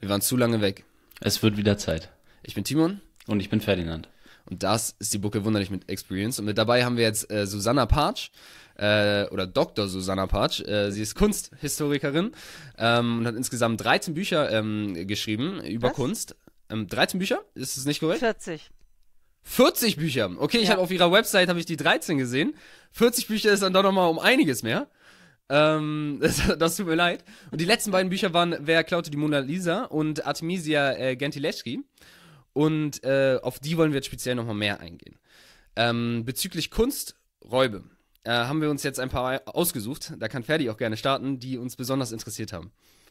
Wir waren zu lange weg. Es wird wieder Zeit. Ich bin Timon. Und ich bin Ferdinand. Und das ist die Bucke Wunderlich mit Experience. Und mit dabei haben wir jetzt äh, Susanna Partsch, äh, oder Dr. Susanna Partsch. Äh, sie ist Kunsthistorikerin ähm, und hat insgesamt 13 Bücher ähm, geschrieben über Was? Kunst. Ähm, 13 Bücher? Ist es nicht korrekt? 40. 40 Bücher. Okay, ich Ja. habe auf ihrer Website habe ich die 13 gesehen. 40 Bücher ist dann doch noch mal um einiges mehr. Ähm, das, das tut mir leid. Und die letzten beiden Bücher waren Wer klaute die Mona Lisa und Artemisia äh, Gentileschi. Und äh, auf die wollen wir jetzt speziell noch mal mehr eingehen. Ähm, bezüglich Kunsträube äh, haben wir uns jetzt ein paar ausgesucht. Da kann Ferdi auch gerne starten, die uns besonders interessiert haben.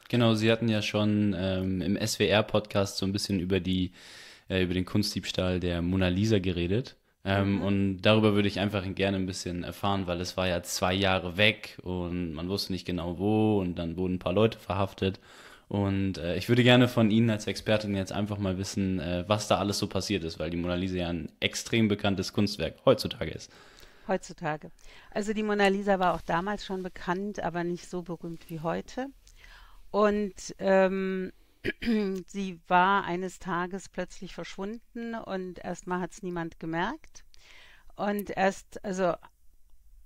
Genau, Sie hatten ja schon ähm, im SWR-Podcast so ein bisschen über die, äh, über den Kunstdiebstahl der Mona Lisa geredet. Ähm, Und darüber würde ich einfach gerne ein bisschen erfahren, weil es war ja zwei Jahre weg und man wusste nicht genau wo und dann wurden ein paar Leute verhaftet. Und äh, ich würde gerne von Ihnen als Expertin jetzt einfach mal wissen, äh, was da alles so passiert ist, weil die Mona Lisa ja ein extrem bekanntes Kunstwerk heutzutage ist. Heutzutage. Also die Mona Lisa war auch damals schon bekannt, aber nicht so berühmt wie heute. Und ähm, sie war eines Tages plötzlich verschwunden und erstmal hat es niemand gemerkt. Und erst, also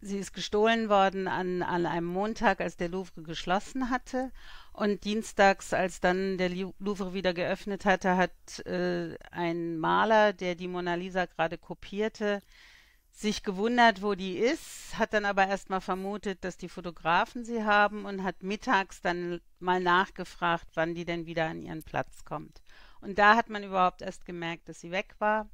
sie ist gestohlen worden an, an einem Montag, als der Louvre geschlossen hatte. Und dienstags, als dann der Louvre wieder geöffnet hatte, hat äh, ein Maler, der die Mona Lisa gerade kopierte, sich gewundert, wo die ist, hat dann aber erstmal vermutet, dass die Fotografen sie haben und hat mittags dann mal nachgefragt, wann die denn wieder an ihren Platz kommt. Und da hat man überhaupt erst gemerkt, dass sie weg war.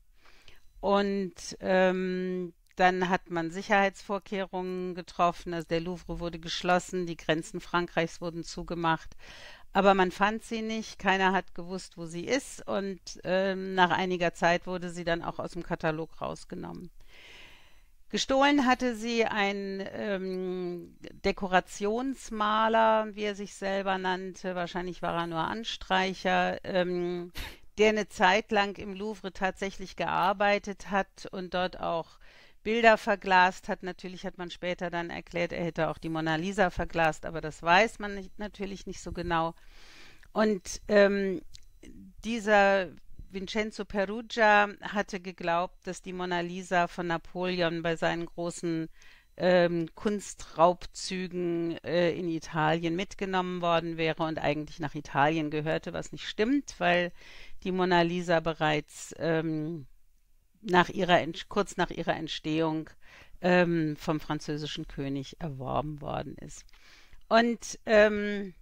Und ähm, dann hat man Sicherheitsvorkehrungen getroffen. Also der Louvre wurde geschlossen, die Grenzen Frankreichs wurden zugemacht. Aber man fand sie nicht, keiner hat gewusst, wo sie ist. Und ähm, nach einiger Zeit wurde sie dann auch aus dem Katalog rausgenommen. Gestohlen hatte sie ein ähm, Dekorationsmaler, wie er sich selber nannte. Wahrscheinlich war er nur Anstreicher, ähm, der eine Zeit lang im Louvre tatsächlich gearbeitet hat und dort auch Bilder verglast hat. Natürlich hat man später dann erklärt, er hätte auch die Mona Lisa verglast, aber das weiß man nicht, natürlich nicht so genau. Und ähm, dieser Vincenzo Perugia hatte geglaubt, dass die Mona Lisa von Napoleon bei seinen großen ähm, Kunstraubzügen äh, in Italien mitgenommen worden wäre und eigentlich nach Italien gehörte, was nicht stimmt, weil die Mona Lisa bereits ähm, nach ihrer, kurz nach ihrer Entstehung ähm, vom französischen König erworben worden ist. Und ähm,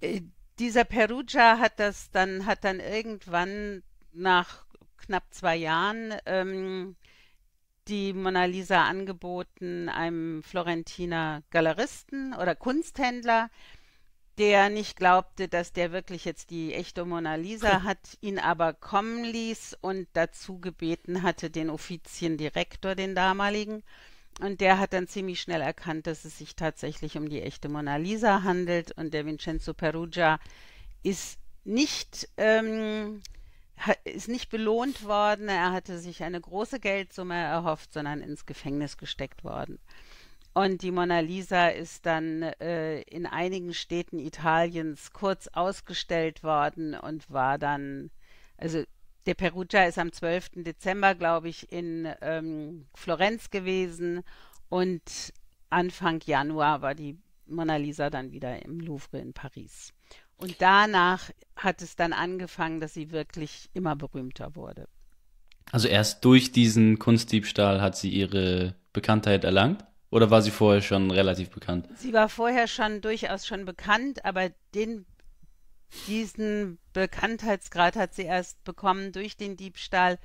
äh, dieser Perugia hat das dann, hat dann irgendwann nach knapp zwei Jahren ähm, die Mona Lisa angeboten einem Florentiner Galeristen oder Kunsthändler, der nicht glaubte, dass der wirklich jetzt die echte Mona Lisa hat, ihn aber kommen ließ und dazu gebeten hatte, den Offiziendirektor, den damaligen. Und der hat dann ziemlich schnell erkannt, dass es sich tatsächlich um die echte Mona Lisa handelt. Und der Vincenzo Perugia ist nicht, ähm, ist nicht belohnt worden. Er hatte sich eine große Geldsumme erhofft, sondern ins Gefängnis gesteckt worden. Und die Mona Lisa ist dann äh, in einigen Städten Italiens kurz ausgestellt worden und war dann, also der Perugia ist am 12. Dezember, glaube ich, in ähm, Florenz gewesen und Anfang Januar war die Mona Lisa dann wieder im Louvre in Paris. Und danach hat es dann angefangen, dass sie wirklich immer berühmter wurde. Also erst durch diesen Kunstdiebstahl hat sie ihre Bekanntheit erlangt? Oder war sie vorher schon relativ bekannt? Sie war vorher schon durchaus schon bekannt, aber den, diesen Bekanntheitsgrad hat sie erst bekommen durch den Diebstahl.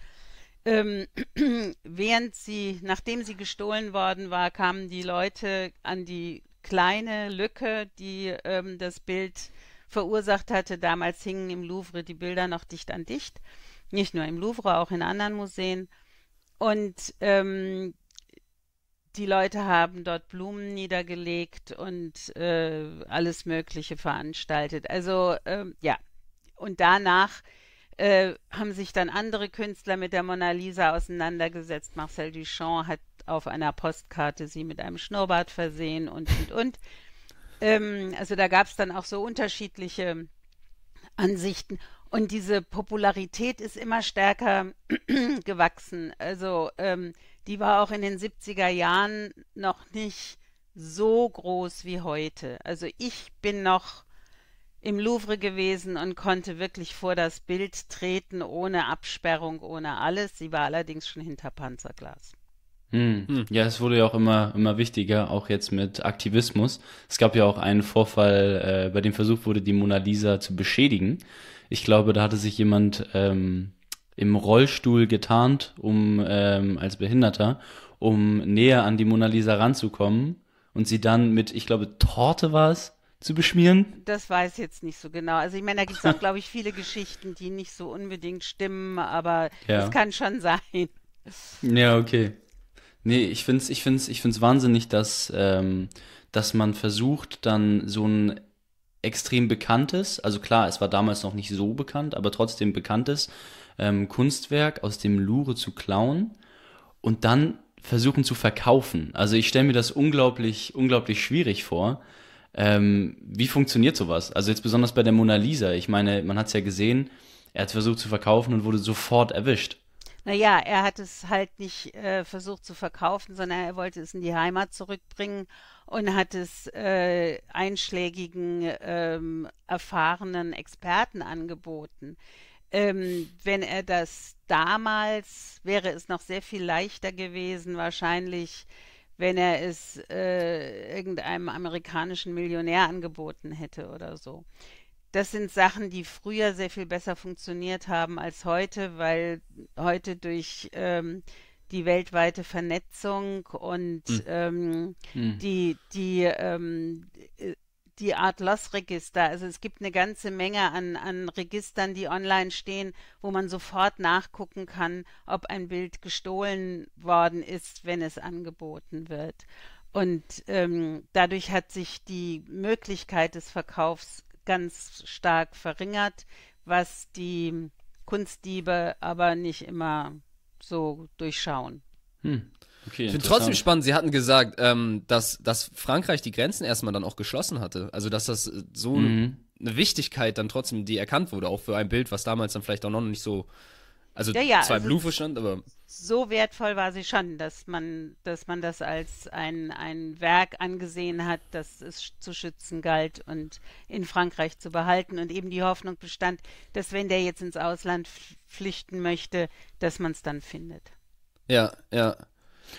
Ähm, während sie, nachdem sie gestohlen worden war, kamen die Leute an die kleine Lücke, die ähm, das Bild verursacht hatte. Damals hingen im Louvre die Bilder noch dicht an dicht. Nicht nur im Louvre, auch in anderen Museen. Und ähm, die Leute haben dort Blumen niedergelegt und äh, alles Mögliche veranstaltet. Also ähm, ja, und danach äh, haben sich dann andere Künstler mit der Mona Lisa auseinandergesetzt. Marcel Duchamp hat auf einer Postkarte sie mit einem Schnurrbart versehen und und und. Ähm, also da gab es dann auch so unterschiedliche Ansichten. Und diese Popularität ist immer stärker gewachsen. Also ähm, die war auch in den 70er Jahren noch nicht so groß wie heute. Also ich bin noch im Louvre gewesen und konnte wirklich vor das Bild treten, ohne Absperrung, ohne alles. Sie war allerdings schon hinter Panzerglas. Hm. Hm. Ja, es wurde ja auch immer, immer wichtiger, auch jetzt mit Aktivismus. Es gab ja auch einen Vorfall, äh, bei dem versucht wurde, die Mona Lisa zu beschädigen. Ich glaube, da hatte sich jemand ähm, im Rollstuhl getarnt, um ähm, als Behinderter, um näher an die Mona Lisa ranzukommen und sie dann mit, ich glaube, Torte war es, zu beschmieren? Das weiß ich jetzt nicht so genau. Also ich meine, da gibt es auch, glaube ich, viele Geschichten, die nicht so unbedingt stimmen, aber ja. das kann schon sein. Ja, okay. Nee, ich finde es ich find's, ich find's wahnsinnig, dass, ähm, dass man versucht, dann so ein extrem bekanntes, also klar, es war damals noch nicht so bekannt, aber trotzdem bekanntes ähm, Kunstwerk aus dem Louvre zu klauen und dann versuchen zu verkaufen. Also ich stelle mir das unglaublich, unglaublich schwierig vor. Ähm, wie funktioniert sowas? Also jetzt besonders bei der Mona Lisa. Ich meine, man hat es ja gesehen, er hat versucht zu verkaufen und wurde sofort erwischt. Naja, er hat es halt nicht äh, versucht zu verkaufen, sondern er wollte es in die Heimat zurückbringen und hat es äh, einschlägigen, ähm, erfahrenen Experten angeboten. Ähm, wenn er das damals, wäre es noch sehr viel leichter gewesen, wahrscheinlich, wenn er es äh, irgendeinem amerikanischen Millionär angeboten hätte oder so. Das sind Sachen, die früher sehr viel besser funktioniert haben als heute, weil heute durch ähm, die weltweite Vernetzung und hm. ähm, hm. die, die ähm, die Art Loss-Register. Also es gibt eine ganze Menge an, an Registern, die online stehen, wo man sofort nachgucken kann, ob ein Bild gestohlen worden ist, wenn es angeboten wird. Und ähm, dadurch hat sich die Möglichkeit des Verkaufs ganz stark verringert, was die Kunstdiebe aber nicht immer so durchschauen. Hm. Okay, ich finde trotzdem spannend, sie hatten gesagt, ähm, dass, dass Frankreich die Grenzen erstmal dann auch geschlossen hatte. Also, dass das äh, so mhm. eine Wichtigkeit dann trotzdem, die erkannt wurde, auch für ein Bild, was damals dann vielleicht auch noch nicht so, also ja, ja, zwar also im stand, aber. So wertvoll war sie schon, dass man, dass man das als ein, ein Werk angesehen hat, das es zu schützen galt und in Frankreich zu behalten und eben die Hoffnung bestand, dass wenn der jetzt ins Ausland flüchten möchte, dass man es dann findet. Ja, ja.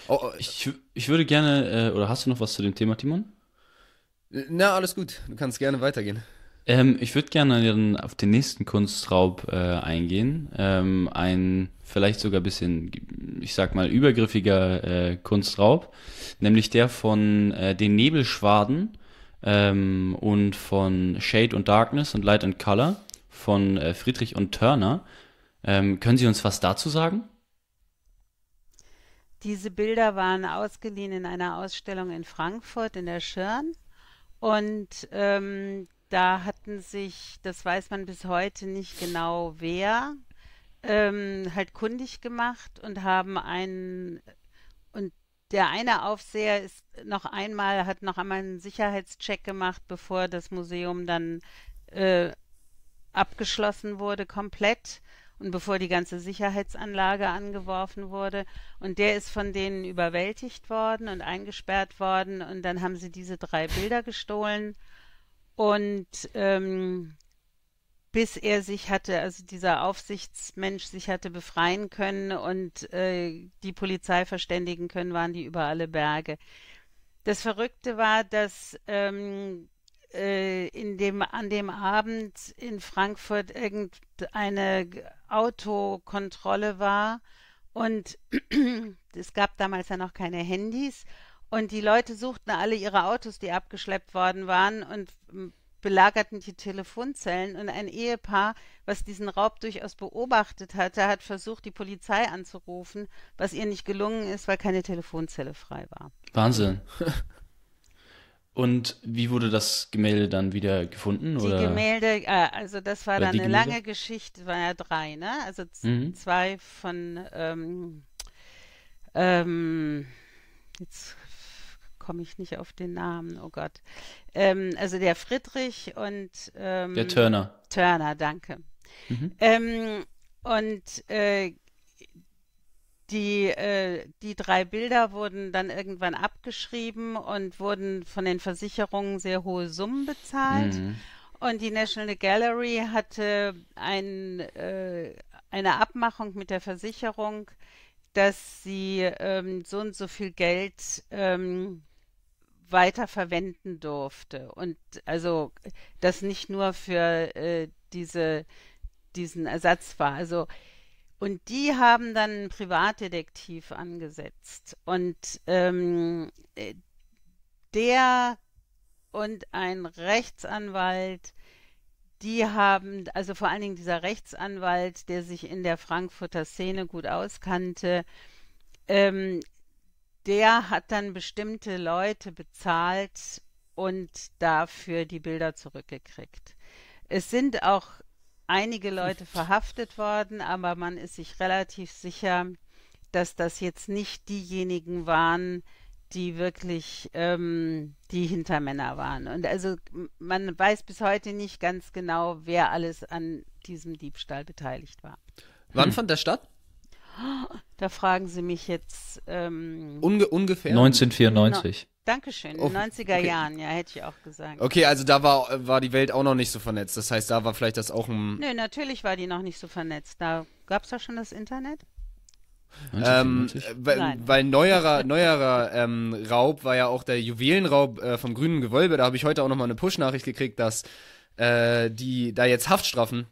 Oh, oh, ich, ich würde gerne, äh, oder hast du noch was zu dem Thema, Timon? Na, alles gut. Du kannst gerne weitergehen. Ähm, ich würde gerne auf den nächsten Kunstraub äh, eingehen. Ähm, ein vielleicht sogar ein bisschen, ich sag mal, übergriffiger äh, Kunstraub, nämlich der von äh, den Nebelschwaden ähm, und von Shade und Darkness und Light and Color von äh, Friedrich und Turner. Ähm, können Sie uns was dazu sagen? Diese Bilder waren ausgeliehen in einer Ausstellung in Frankfurt in der Schirn. Und ähm, da hatten sich, das weiß man bis heute nicht genau wer, ähm, halt kundig gemacht und haben einen, und der eine Aufseher ist noch einmal, hat noch einmal einen Sicherheitscheck gemacht, bevor das Museum dann äh, abgeschlossen wurde, komplett und bevor die ganze Sicherheitsanlage angeworfen wurde. Und der ist von denen überwältigt worden und eingesperrt worden. Und dann haben sie diese drei Bilder gestohlen. Und ähm, bis er sich hatte, also dieser Aufsichtsmensch sich hatte befreien können und äh, die Polizei verständigen können, waren die über alle Berge. Das Verrückte war, dass ähm, äh, in dem, an dem Abend in Frankfurt irgendeine Autokontrolle war und es gab damals ja noch keine Handys und die Leute suchten alle ihre Autos, die abgeschleppt worden waren und belagerten die Telefonzellen und ein Ehepaar, was diesen Raub durchaus beobachtet hatte, hat versucht, die Polizei anzurufen, was ihr nicht gelungen ist, weil keine Telefonzelle frei war. Wahnsinn. Und wie wurde das Gemälde dann wieder gefunden? Die oder? Gemälde, äh, also das war dann eine Gemälde? lange Geschichte, waren ja drei, ne? Also mhm. zwei von, ähm, ähm, jetzt komme ich nicht auf den Namen, oh Gott. Ähm, also der Friedrich und ähm, Der Turner. Turner, danke. Mhm. Ähm, und äh, die, äh, die drei Bilder wurden dann irgendwann abgeschrieben und wurden von den Versicherungen sehr hohe Summen bezahlt. Mhm. Und die National Gallery hatte ein, äh, eine Abmachung mit der Versicherung, dass sie ähm, so und so viel Geld ähm, weiter verwenden durfte. Und also das nicht nur für äh, diese, diesen Ersatz war. Also und die haben dann einen Privatdetektiv angesetzt. Und ähm, äh, der und ein Rechtsanwalt, die haben, also vor allen Dingen dieser Rechtsanwalt, der sich in der Frankfurter Szene gut auskannte, ähm, der hat dann bestimmte Leute bezahlt und dafür die Bilder zurückgekriegt. Es sind auch einige Leute verhaftet worden, aber man ist sich relativ sicher, dass das jetzt nicht diejenigen waren, die wirklich ähm, die Hintermänner waren. Und also man weiß bis heute nicht ganz genau, wer alles an diesem Diebstahl beteiligt war. Wann hm. fand der statt? Da fragen Sie mich jetzt. Ähm, Unge ungefähr? 1994. No, Dankeschön, in den 90er okay. Jahren, ja, hätte ich auch gesagt. Okay, also da war, war die Welt auch noch nicht so vernetzt. Das heißt, da war vielleicht das auch ein. Nö, natürlich war die noch nicht so vernetzt. Da gab es doch schon das Internet. Ähm, weil, weil, neuerer, neuerer ähm, Raub war ja auch der Juwelenraub äh, vom grünen Gewölbe. Da habe ich heute auch nochmal eine Push-Nachricht gekriegt, dass äh, die da jetzt Haftstrafen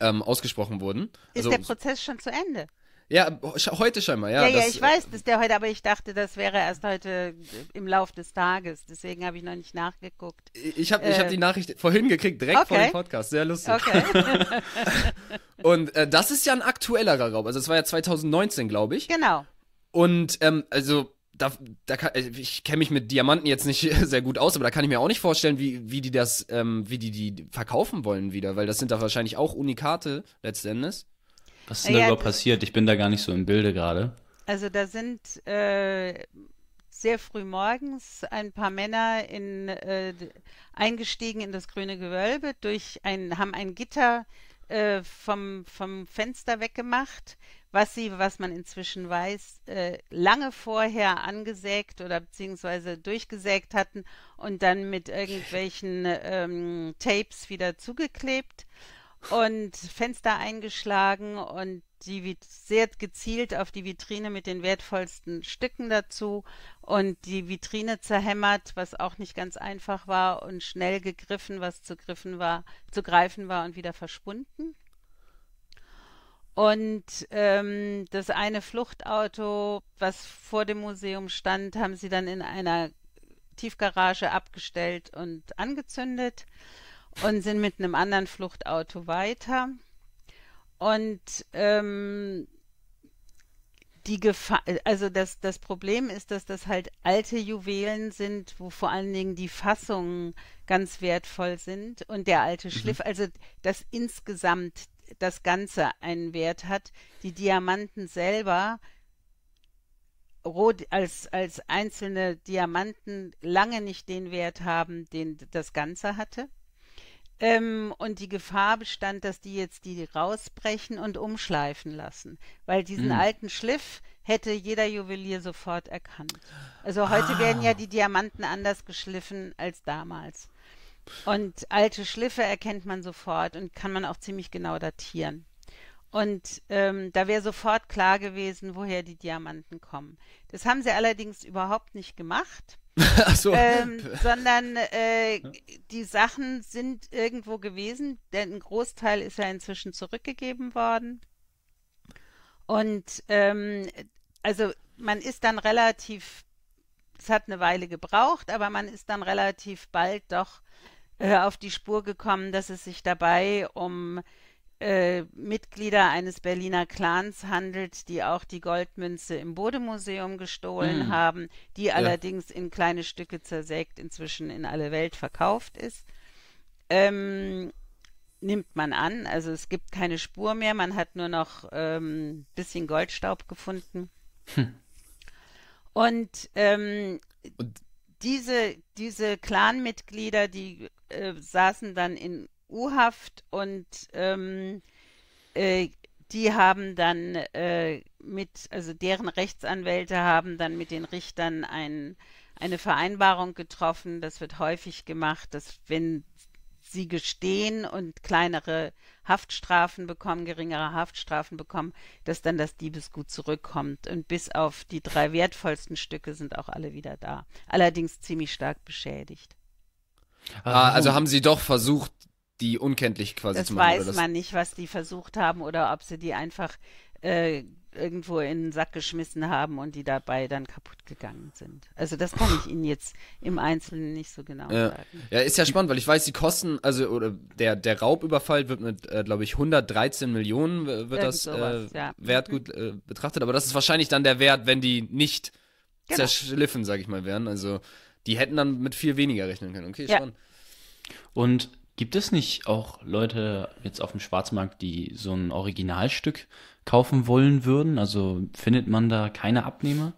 ähm, ausgesprochen wurden. Ist also, der Prozess schon zu Ende? Ja, heute scheinbar, ja. Ja, ja, ich weiß, dass der heute, aber ich dachte, das wäre erst heute im Lauf des Tages. Deswegen habe ich noch nicht nachgeguckt. Ich habe äh, hab die Nachricht vorhin gekriegt, direkt okay. vor dem Podcast. Sehr lustig. Okay. Und äh, das ist ja ein aktuellerer Raub. Also, es war ja 2019, glaube ich. Genau. Und, ähm, also, da, da kann, äh, ich kenne mich mit Diamanten jetzt nicht sehr gut aus, aber da kann ich mir auch nicht vorstellen, wie, wie die das, ähm, wie die die verkaufen wollen wieder, weil das sind da wahrscheinlich auch Unikate letztendlich. Was ist denn ja, da überhaupt passiert? Ich bin da gar nicht so im Bilde gerade. Also da sind äh, sehr früh morgens ein paar Männer in, äh, eingestiegen in das grüne Gewölbe, durch ein, haben ein Gitter äh, vom, vom Fenster weggemacht, was sie, was man inzwischen weiß, äh, lange vorher angesägt oder beziehungsweise durchgesägt hatten und dann mit irgendwelchen ähm, Tapes wieder zugeklebt und Fenster eingeschlagen und die sehr gezielt auf die Vitrine mit den wertvollsten Stücken dazu und die Vitrine zerhämmert, was auch nicht ganz einfach war und schnell gegriffen, was zu griffen war, zu greifen war und wieder verschwunden. Und ähm, das eine Fluchtauto, was vor dem Museum stand, haben sie dann in einer Tiefgarage abgestellt und angezündet und sind mit einem anderen Fluchtauto weiter. Und ähm, die Gefahr, also das, das Problem ist, dass das halt alte Juwelen sind, wo vor allen Dingen die Fassungen ganz wertvoll sind und der alte mhm. Schliff, also dass insgesamt das Ganze einen Wert hat. Die Diamanten selber als, als einzelne Diamanten lange nicht den Wert haben, den das Ganze hatte. Ähm, und die Gefahr bestand, dass die jetzt die rausbrechen und umschleifen lassen. Weil diesen mhm. alten Schliff hätte jeder Juwelier sofort erkannt. Also heute ah. werden ja die Diamanten anders geschliffen als damals. Und alte Schliffe erkennt man sofort und kann man auch ziemlich genau datieren. Und ähm, da wäre sofort klar gewesen, woher die Diamanten kommen. Das haben sie allerdings überhaupt nicht gemacht. So. ähm, sondern äh, die Sachen sind irgendwo gewesen, denn ein Großteil ist ja inzwischen zurückgegeben worden. Und ähm, also man ist dann relativ, es hat eine Weile gebraucht, aber man ist dann relativ bald doch äh, auf die Spur gekommen, dass es sich dabei um äh, Mitglieder eines Berliner Clans handelt, die auch die Goldmünze im Bodemuseum gestohlen mm. haben, die ja. allerdings in kleine Stücke zersägt inzwischen in alle Welt verkauft ist. Ähm, nimmt man an, also es gibt keine Spur mehr, man hat nur noch ein ähm, bisschen Goldstaub gefunden. Hm. Und, ähm, Und diese, diese Clanmitglieder, die äh, saßen dann in U-Haft und ähm, äh, die haben dann äh, mit, also deren Rechtsanwälte haben dann mit den Richtern ein, eine Vereinbarung getroffen. Das wird häufig gemacht, dass wenn sie gestehen und kleinere Haftstrafen bekommen, geringere Haftstrafen bekommen, dass dann das Diebesgut zurückkommt. Und bis auf die drei wertvollsten Stücke sind auch alle wieder da. Allerdings ziemlich stark beschädigt. Ah, also haben sie doch versucht, die unkenntlich quasi das zu machen. weiß oder man nicht, was die versucht haben oder ob sie die einfach äh, irgendwo in den Sack geschmissen haben und die dabei dann kaputt gegangen sind. Also das kann ich Ihnen jetzt im Einzelnen nicht so genau Ja. sagen. Ja, ist ja spannend, weil ich weiß, die Kosten, also oder der, der Raubüberfall wird mit, äh, glaube ich, 113 Millionen äh, wird Irgend das sowas, äh, ja. Wertgut äh, betrachtet, aber das ist wahrscheinlich dann der Wert, wenn die nicht Genau. zerschliffen, sag ich mal, wären. Also die hätten dann mit viel weniger rechnen können. Okay, Ja. spannend. Und gibt es nicht auch Leute jetzt auf dem Schwarzmarkt, die so ein Originalstück kaufen wollen würden? Also findet man da keine Abnehmer?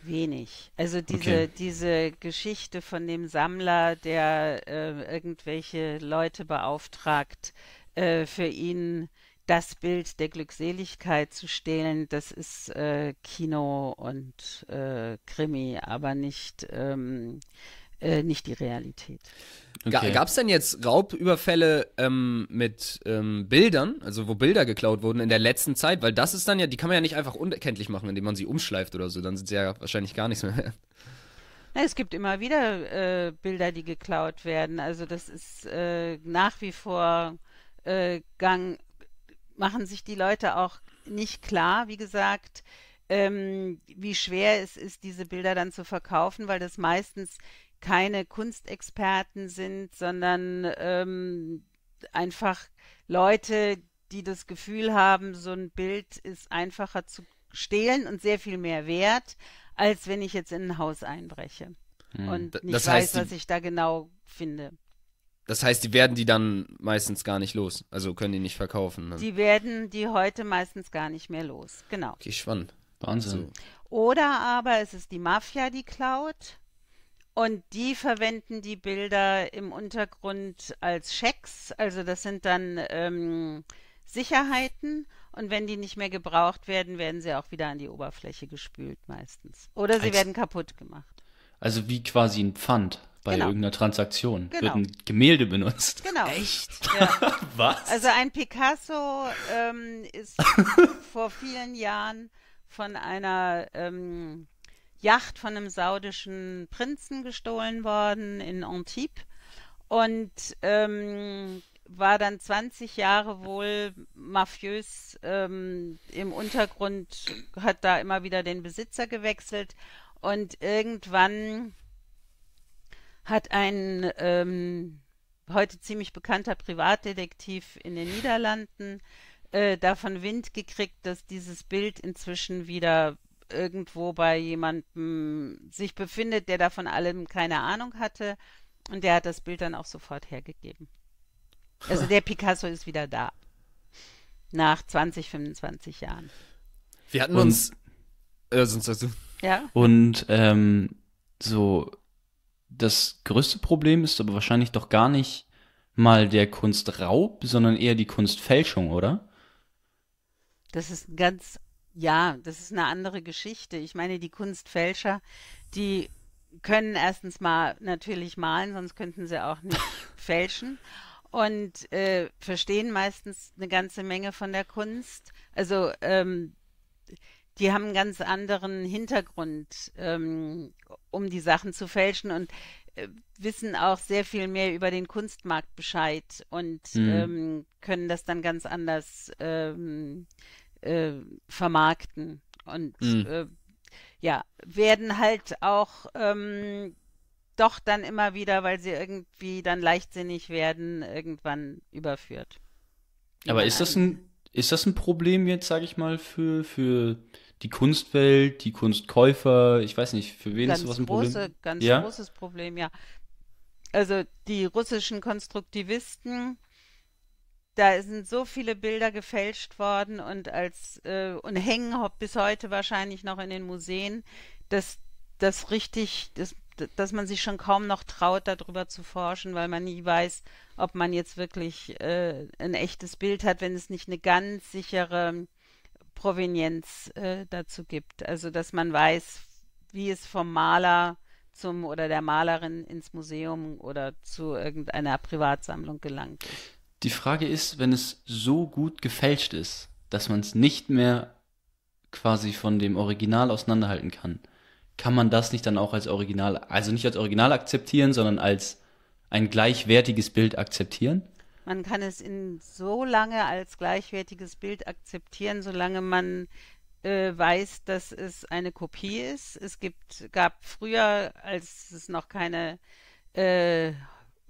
Wenig. Also diese, Okay. diese Geschichte von dem Sammler, der äh, irgendwelche Leute beauftragt, äh, für ihn das Bild der Glückseligkeit zu stehlen, das ist äh, Kino und äh, Krimi, aber nicht, ähm, äh, nicht die Realität. Okay. Gab es denn jetzt Raubüberfälle ähm, mit ähm, Bildern, also wo Bilder geklaut wurden in der letzten Zeit? Weil das ist dann ja, die kann man ja nicht einfach unkenntlich machen, indem man sie umschleift oder so. Dann sind sie ja wahrscheinlich gar nichts mehr. Es gibt immer wieder äh, Bilder, die geklaut werden. Also das ist äh, nach wie vor äh, Gang, machen sich die Leute auch nicht klar, wie gesagt, ähm, wie schwer es ist, diese Bilder dann zu verkaufen, weil das meistens keine Kunstexperten sind, sondern ähm, einfach Leute, die das Gefühl haben, so ein Bild ist einfacher zu stehlen und sehr viel mehr wert, als wenn ich jetzt in ein Haus einbreche und D- nicht das weiß, heißt, die- was ich da genau finde. Das heißt, die werden die dann meistens gar nicht los. Also können die nicht verkaufen. Dann. Die werden die heute meistens gar nicht mehr los. Genau. Okay, spannend. Wahnsinn. So. Oder aber es ist die Mafia, die klaut. Und die verwenden die Bilder im Untergrund als Schecks. Also das sind dann ähm, Sicherheiten. Und wenn die nicht mehr gebraucht werden, werden sie auch wieder an die Oberfläche gespült meistens. Oder sie Als- werden kaputt gemacht. Also wie quasi ein Pfand bei Genau. irgendeiner Transaktion. Genau. Wird ein Gemälde benutzt. Genau. Echt? Ja. Was? Also ein Picasso ähm, ist vor vielen Jahren von einer ähm, Yacht von einem saudischen Prinzen gestohlen worden in Antibes. Und ähm, war dann 20 Jahre wohl mafiös ähm, im Untergrund, hat da immer wieder den Besitzer gewechselt. Und irgendwann hat ein ähm, heute ziemlich bekannter Privatdetektiv in den Niederlanden äh, davon Wind gekriegt, dass dieses Bild inzwischen wieder irgendwo bei jemandem sich befindet, der davon allem keine Ahnung hatte. Und der hat das Bild dann auch sofort hergegeben. Also der Picasso ist wieder da. Nach 20, 25 Jahren. Wir hatten Und- uns. Äh, sonst sagst du. Ja? Und ähm, so das größte Problem ist aber wahrscheinlich doch gar nicht mal der Kunstraub, sondern eher die Kunstfälschung, oder? Das ist ein ganz, ja, das ist eine andere Geschichte. Ich meine, die Kunstfälscher, die können erstens mal natürlich malen, sonst könnten sie auch nicht fälschen und äh, verstehen meistens eine ganze Menge von der Kunst. Also ähm, die haben einen ganz anderen Hintergrund, ähm, um die Sachen zu fälschen und äh, wissen auch sehr viel mehr über den Kunstmarkt Bescheid und Mhm. ähm, können das dann ganz anders ähm, äh, vermarkten und Mhm. äh, ja, werden halt auch ähm, doch dann immer wieder, weil sie irgendwie dann leichtsinnig werden, irgendwann überführt. Aber ist das ein, ist das ein Problem jetzt, sage ich mal, für, für die Kunstwelt, die Kunstkäufer? Ich weiß nicht, für wen ganz ist sowas ein große, Problem? ganz Ja? großes Problem, ja. Also die russischen Konstruktivisten, da sind so viele Bilder gefälscht worden und als äh, und hängen bis heute wahrscheinlich noch in den Museen, dass das richtig, das, dass man sich schon kaum noch traut, darüber zu forschen, weil man nie weiß, ob man jetzt wirklich äh, ein echtes Bild hat, wenn es nicht eine ganz sichere Provenienz äh, dazu gibt. Also dass man weiß, wie es vom Maler zum oder der Malerin ins Museum oder zu irgendeiner Privatsammlung gelangt ist. Die Frage ist, wenn es so gut gefälscht ist, dass man es nicht mehr quasi von dem Original auseinanderhalten kann, kann man das nicht dann auch als Original, also nicht als Original akzeptieren, sondern als ein gleichwertiges Bild akzeptieren? Man kann es in so lange als gleichwertiges Bild akzeptieren, solange man äh, weiß, dass es eine Kopie ist. Es gibt, gab früher, als es noch keine äh,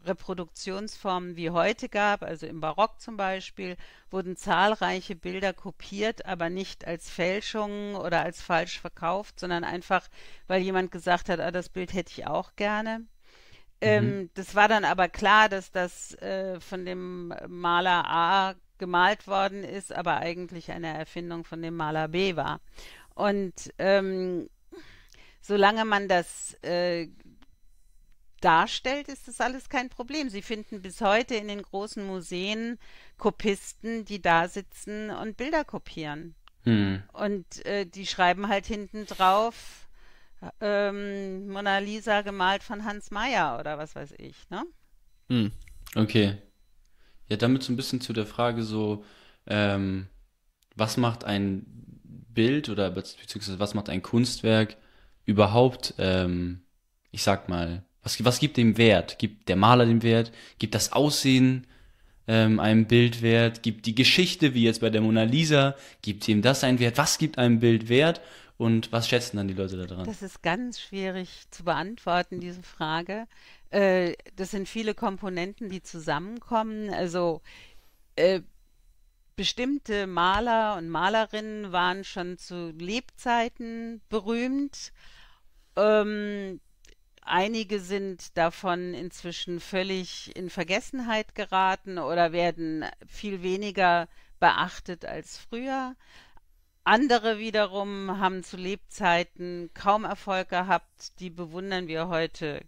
Reproduktionsformen wie heute gab, also im Barock zum Beispiel, wurden zahlreiche Bilder kopiert, aber nicht als Fälschungen oder als falsch verkauft, sondern einfach, weil jemand gesagt hat, ah, das Bild hätte ich auch gerne. Ähm, mhm. das war dann aber klar, dass das äh, von dem Maler A gemalt worden ist, aber eigentlich eine Erfindung von dem Maler B war. Und ähm, solange man das äh, darstellt, ist das alles kein Problem. Sie finden bis heute in den großen Museen Kopisten, die da sitzen und Bilder kopieren. Hm. Und äh, die schreiben halt hinten drauf, ähm, Mona Lisa gemalt von Hans Meyer oder was weiß ich, ne? Hm. Okay. Ja, damit so ein bisschen zu der Frage so, ähm, was macht ein Bild oder beziehungsweise was macht ein Kunstwerk überhaupt, ähm, ich sag mal, was, was gibt dem Wert? Gibt der Maler den Wert? Gibt das Aussehen ähm, einem Bild Wert? Gibt die Geschichte, wie jetzt bei der Mona Lisa, gibt ihm das einen Wert? Was gibt einem Bild Wert? Und was schätzen dann die Leute daran? Das ist ganz schwierig zu beantworten, diese Frage. Äh, das sind viele Komponenten, die zusammenkommen. Also äh, bestimmte Maler und Malerinnen waren schon zu Lebzeiten berühmt. Ähm, einige sind davon inzwischen völlig in Vergessenheit geraten oder werden viel weniger beachtet als früher. Andere wiederum haben zu Lebzeiten kaum Erfolg gehabt, die bewundern wir heute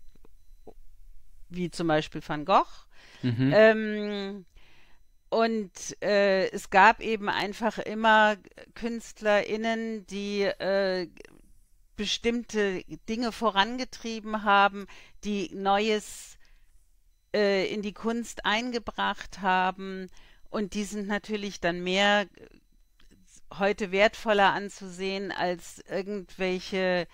wie zum Beispiel Van Gogh. Mhm. Ähm, und äh, es gab eben einfach immer KünstlerInnen, die äh, bestimmte Dinge vorangetrieben haben, die Neues äh, in die Kunst eingebracht haben. Und die sind natürlich dann mehr heute wertvoller anzusehen als irgendwelche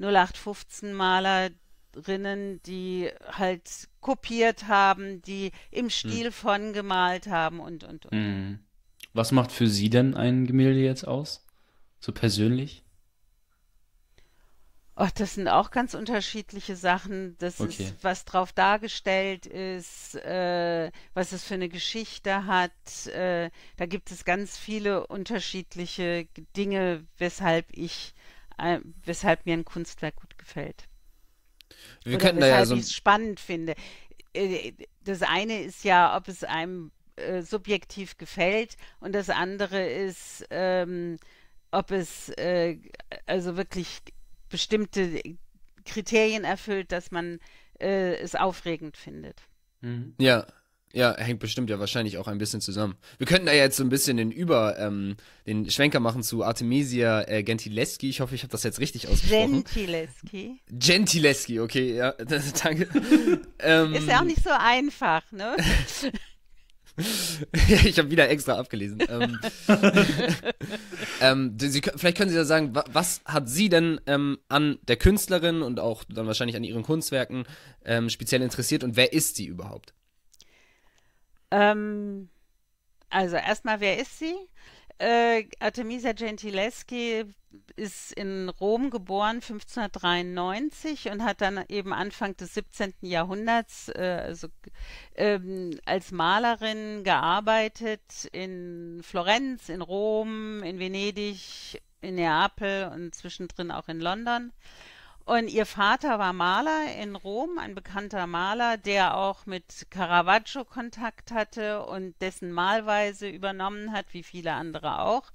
0815-Maler, Rinnen, die halt kopiert haben, die im hm. Stil hm. von gemalt haben und, und, und. Hm. Was macht für Sie denn ein Gemälde jetzt aus? So persönlich? Oh, das sind auch ganz unterschiedliche Sachen. Das okay. ist, was drauf dargestellt ist, äh, was es für eine Geschichte hat. Äh, da gibt es ganz viele unterschiedliche Dinge, weshalb ich, äh, weshalb mir ein Kunstwerk gut gefällt. Wir Oder könnten da ja so ich es spannend finde. Äh, das eine ist ja, ob es einem äh, subjektiv gefällt und das andere ist, ähm, ob es äh, also wirklich bestimmte Kriterien erfüllt, dass man äh, es aufregend findet. Mhm. Ja, ja, hängt bestimmt ja wahrscheinlich auch ein bisschen zusammen. Wir könnten da jetzt so ein bisschen den Über, ähm, den Schwenker machen zu Artemisia äh, Gentileschi. Ich hoffe, ich habe das jetzt richtig ausgesprochen. Gentileschi. Gentileschi, okay, ja, danke. ähm, Ist ja auch nicht so einfach, ne? ich habe wieder extra abgelesen. ähm, ähm, Sie, vielleicht können Sie da sagen, was hat Sie denn ähm, an der Künstlerin und auch dann wahrscheinlich an ihren Kunstwerken ähm, speziell interessiert und wer ist sie überhaupt? Ähm, also erstmal, wer ist sie? Äh, Artemisia Gentileschi ist in Rom geboren 1593 und hat dann eben Anfang des 17. Jahrhunderts äh, also, ähm, als Malerin gearbeitet in Florenz, in Rom, in Venedig, in Neapel und zwischendrin auch in London. Und ihr Vater war Maler in Rom, ein bekannter Maler, der auch mit Caravaggio Kontakt hatte und dessen Malweise übernommen hat, wie viele andere auch.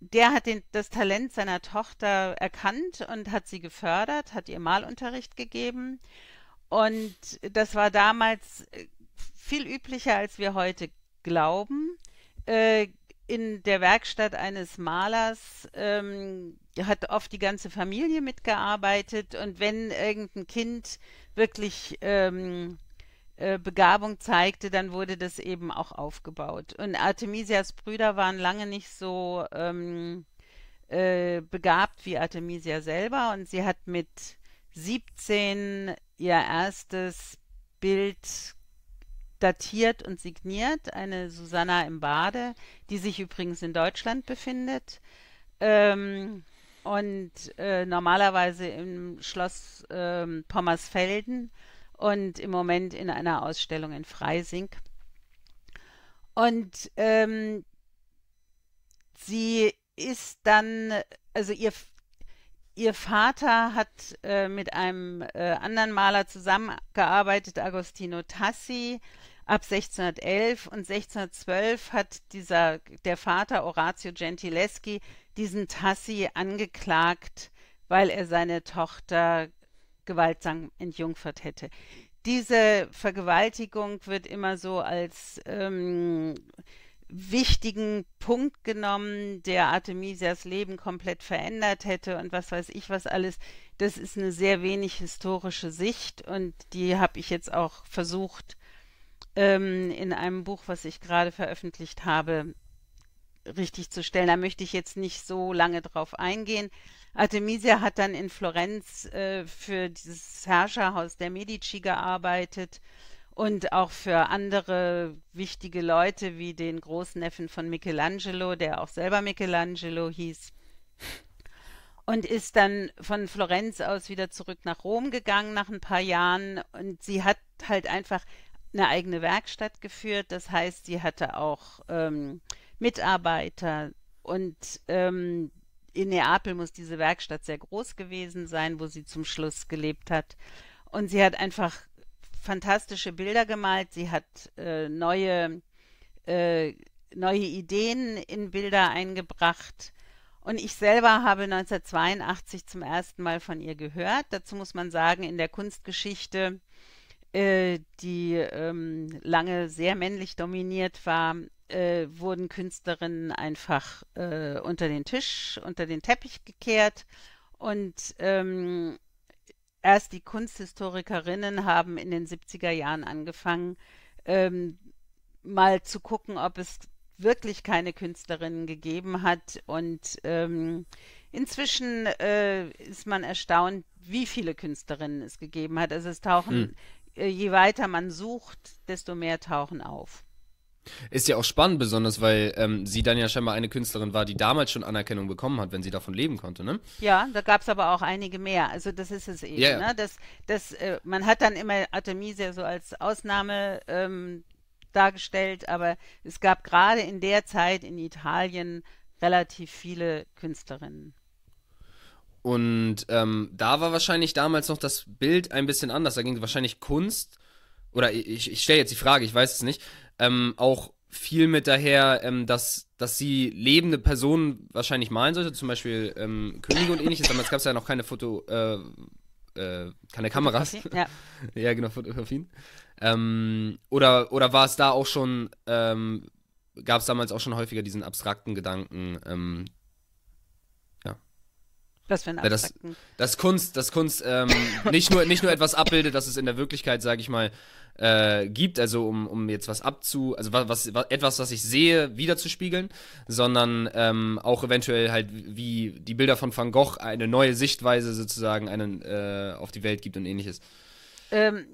der hat den, das Talent seiner Tochter erkannt und hat sie gefördert, hat ihr Malunterricht gegeben. Und das war damals äh, viel üblicher, als wir heute glauben. Äh, in der Werkstatt eines Malers ähm, hat oft die ganze Familie mitgearbeitet und wenn irgendein Kind wirklich ähm, äh, Begabung zeigte, dann wurde das eben auch aufgebaut. Und Artemisias Brüder waren lange nicht so ähm, äh, begabt wie Artemisia selber und sie hat mit 17 ihr erstes Bild datiert und signiert, eine Susanna im Bade, die sich übrigens in Deutschland befindet. Ähm, und äh, normalerweise im Schloss ähm, Pommersfelden und im Moment in einer Ausstellung in Freising. Und ähm, sie ist dann, also ihr, ihr Vater hat äh, mit einem äh, anderen Maler zusammengearbeitet, Agostino Tassi, ab 1611 und 1612 hat dieser, der Vater Orazio Gentileschi diesen Tassi angeklagt, weil er seine Tochter gewaltsam entjungfert hätte. Diese Vergewaltigung wird immer so als ähm, wichtigen Punkt genommen, der Artemisias Leben komplett verändert hätte und was weiß ich was alles. Das ist eine sehr wenig historische Sicht und die habe ich jetzt auch versucht ähm, in einem Buch, was ich gerade veröffentlicht habe, richtig zu stellen. Da möchte ich jetzt nicht so lange drauf eingehen. Artemisia hat dann in Florenz äh, für dieses Herrscherhaus der Medici gearbeitet und auch für andere wichtige Leute wie den Großneffen von Michelangelo, der auch selber Michelangelo hieß. Und ist dann von Florenz aus wieder zurück nach Rom gegangen nach ein paar Jahren. Und sie hat halt einfach eine eigene Werkstatt geführt. Das heißt, sie hatte auch ähm, Mitarbeiter und ähm, in Neapel muss diese Werkstatt sehr groß gewesen sein, wo sie zum Schluss gelebt hat. Und sie hat einfach fantastische Bilder gemalt. Sie hat äh, neue, äh, neue Ideen in Bilder eingebracht. Und ich selber habe 1982 zum ersten Mal von ihr gehört. Dazu muss man sagen, in der Kunstgeschichte äh, die ähm, lange sehr männlich dominiert war, äh, wurden Künstlerinnen einfach äh, unter den Tisch, unter den Teppich gekehrt. Und ähm, erst die Kunsthistorikerinnen haben in den 70er Jahren angefangen, ähm, mal zu gucken, ob es wirklich keine Künstlerinnen gegeben hat. Und ähm, inzwischen äh, ist man erstaunt, wie viele Künstlerinnen es gegeben hat. Also es tauchen hm. Äh, je weiter man sucht, desto mehr tauchen auf. Ist ja auch spannend, besonders weil ähm, sie dann ja scheinbar eine Künstlerin war, die damals schon Anerkennung bekommen hat, wenn sie davon leben konnte, ne? Ja, da gab es aber auch einige mehr. Also das ist es eben. Ja, Ne? Das, das, äh, man hat dann immer Artemisia so als Ausnahme ähm, dargestellt, aber es gab gerade in der Zeit in Italien relativ viele Künstlerinnen. Und ähm, da war wahrscheinlich damals noch das Bild ein bisschen anders. Da ging wahrscheinlich Kunst, oder ich, ich stelle jetzt die Frage, ich weiß es nicht, ähm, auch viel mit daher, ähm, dass, dass sie lebende Personen wahrscheinlich malen sollte, zum Beispiel ähm, Könige und ähnliches. Damals gab es ja noch keine Foto, äh, äh, keine Kameras. Ja. ja, genau, Fotografien. Ähm, oder, oder war es da auch schon, ähm, gab es damals auch schon häufiger diesen abstrakten Gedanken, was für ein das, das Kunst, das Kunst ähm, nicht, nur, nicht nur etwas abbildet, das es in der Wirklichkeit, sage ich mal, äh, gibt, also um, um jetzt was abzu, also was, was, etwas, was ich sehe, wiederzuspiegeln, sondern ähm, auch eventuell halt wie die Bilder von Van Gogh eine neue Sichtweise sozusagen einen, äh, auf die Welt gibt und ähnliches. Ähm,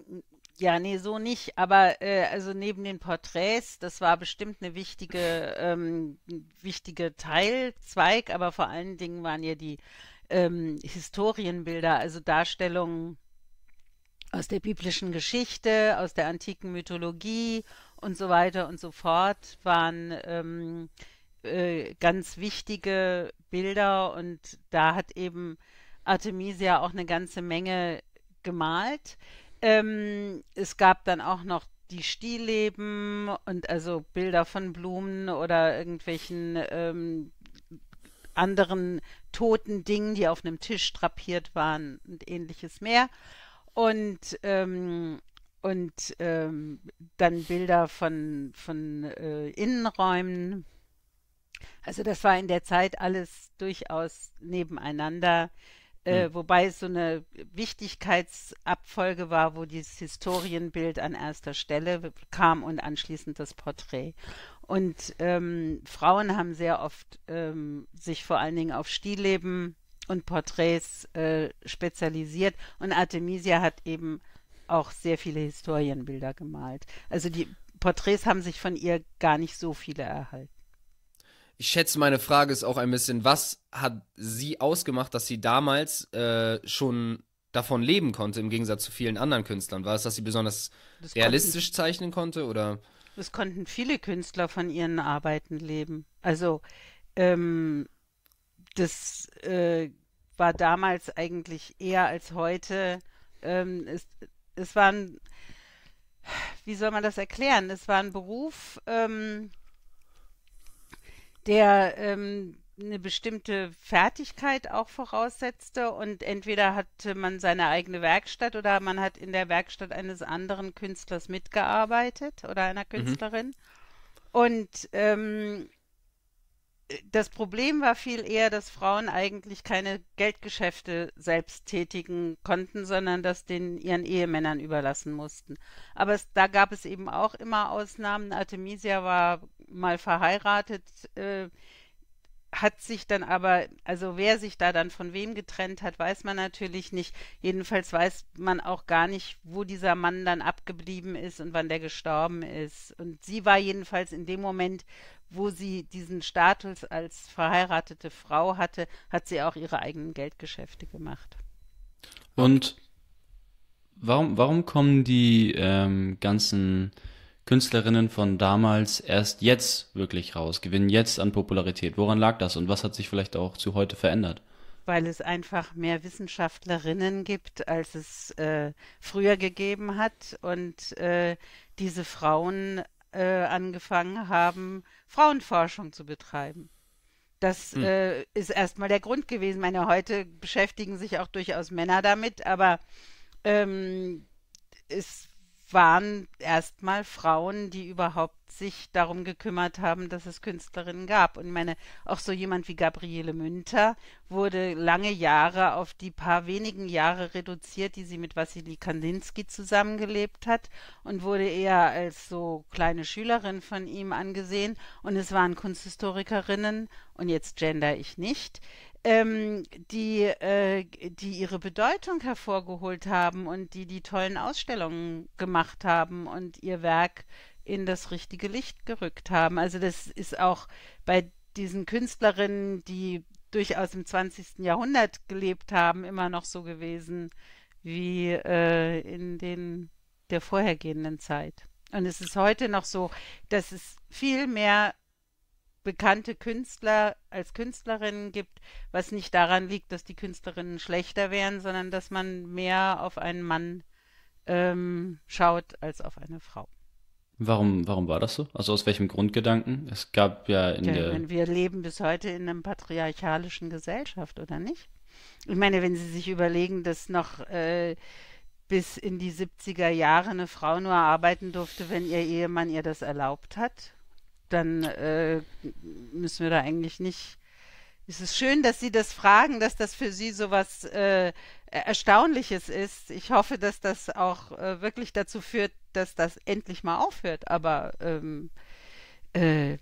ja, nee, so nicht. Aber äh, also neben den Porträts, das war bestimmt eine wichtige, ähm, wichtige Teilzweig, aber vor allen Dingen waren ja die ähm, Historienbilder, also Darstellungen aus der biblischen Geschichte, aus der antiken Mythologie und so weiter und so fort, waren ähm, äh, ganz wichtige Bilder und da hat eben Artemisia auch eine ganze Menge gemalt. Ähm, es gab dann auch noch die Stillleben und also Bilder von Blumen oder irgendwelchen ähm, anderen toten Dingen, die auf einem Tisch drapiert waren und ähnliches mehr. Und, ähm, und ähm, dann Bilder von, von äh, Innenräumen. Also das war in der Zeit alles durchaus nebeneinander. Äh, mhm. wobei es so eine Wichtigkeitsabfolge war, wo dieses Historienbild an erster Stelle kam und anschließend das Porträt. Und ähm, Frauen haben sehr oft ähm, sich vor allen Dingen auf Stillleben und Porträts äh, spezialisiert. Und Artemisia hat eben auch sehr viele Historienbilder gemalt. Also die Porträts haben sich von ihr gar nicht so viele erhalten. Ich schätze, meine Frage ist auch ein bisschen, was hat sie ausgemacht, dass sie damals äh, schon davon leben konnte, im Gegensatz zu vielen anderen Künstlern? War es, dass sie besonders das realistisch konnten, zeichnen konnte oder? Es konnten viele Künstler von ihren Arbeiten leben. Also ähm, das äh, war damals eigentlich eher als heute. Ähm, es, es war ein, wie soll man das erklären? Es war ein Beruf, ähm, der ähm, eine bestimmte Fertigkeit auch voraussetzte und entweder hatte man seine eigene Werkstatt oder man hat in der Werkstatt eines anderen Künstlers mitgearbeitet oder einer mhm. Künstlerin. Mhm. Und ähm, das Problem war viel eher, dass Frauen eigentlich keine Geldgeschäfte selbst tätigen konnten, sondern das den ihren Ehemännern überlassen mussten. Aber es, da gab es eben auch immer Ausnahmen. Artemisia war mal verheiratet. Äh, hat sich dann aber, also wer sich da dann von wem getrennt hat, weiß man natürlich nicht. Jedenfalls weiß man auch gar nicht, wo dieser Mann dann abgeblieben ist und wann der gestorben ist. Und sie war jedenfalls in dem Moment, wo sie diesen Status als verheiratete Frau hatte, hat sie auch ihre eigenen Geldgeschäfte gemacht. Und warum, warum kommen die ähm, ganzen Künstlerinnen von damals erst jetzt wirklich raus, gewinnen jetzt an Popularität. Woran lag das und was hat sich vielleicht auch zu heute verändert? Weil es einfach mehr Wissenschaftlerinnen gibt, als es äh, früher gegeben hat und äh, diese Frauen äh, angefangen haben, Frauenforschung zu betreiben. Das hm. Äh, ist erstmal der Grund gewesen. Meine, heute beschäftigen sich auch durchaus Männer damit, aber ähm, es waren erstmal Frauen, die überhaupt sich darum gekümmert haben, dass es Künstlerinnen gab. Und ich meine, auch so jemand wie Gabriele Münter wurde lange Jahre auf die paar wenigen Jahre reduziert, die sie mit Wassily Kandinsky zusammengelebt hat und wurde eher als so kleine Schülerin von ihm angesehen. Und es waren Kunsthistorikerinnen, und jetzt gender ich nicht, ähm, die, äh, die ihre Bedeutung hervorgeholt haben und die die tollen Ausstellungen gemacht haben und ihr Werk in das richtige Licht gerückt haben. Also das ist auch bei diesen Künstlerinnen, die durchaus im 20. Jahrhundert gelebt haben, immer noch so gewesen wie äh, in den der vorhergehenden Zeit. Und es ist heute noch so, dass es viel mehr bekannte Künstler als Künstlerinnen gibt, was nicht daran liegt, dass die Künstlerinnen schlechter wären, sondern dass man mehr auf einen Mann ähm, schaut als auf eine Frau. Warum, warum war das so? Also aus welchem Grundgedanken? Es gab ja in ja, der. Meine, wir leben bis heute in einer patriarchalischen Gesellschaft, oder nicht? Ich meine, wenn Sie sich überlegen, dass noch äh, bis in die 70er Jahre eine Frau nur arbeiten durfte, wenn ihr Ehemann ihr das erlaubt hat dann äh, müssen wir da eigentlich nicht. Es ist schön, dass Sie das fragen, dass das für Sie so was äh, Erstaunliches ist. Ich hoffe, dass das auch äh, wirklich dazu führt, dass das endlich mal aufhört. Aber ähm, äh,